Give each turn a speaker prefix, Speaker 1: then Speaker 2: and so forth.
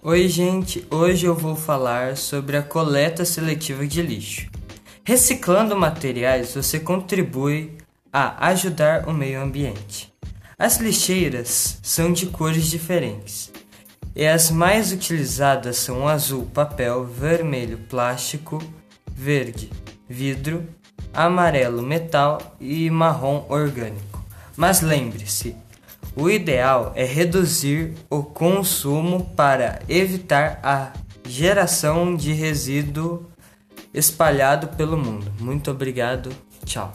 Speaker 1: Oi, gente. Hoje eu vou falar sobre a coleta seletiva de lixo. Reciclando materiais, você contribui a ajudar o meio ambiente. As lixeiras são de cores diferentes. E as mais utilizadas são azul, papel, vermelho, plástico, verde, vidro, amarelo, metal e marrom orgânico. Mas lembre-se, o ideal é reduzir o consumo para evitar a geração de resíduo espalhado pelo mundo. Muito obrigado, tchau.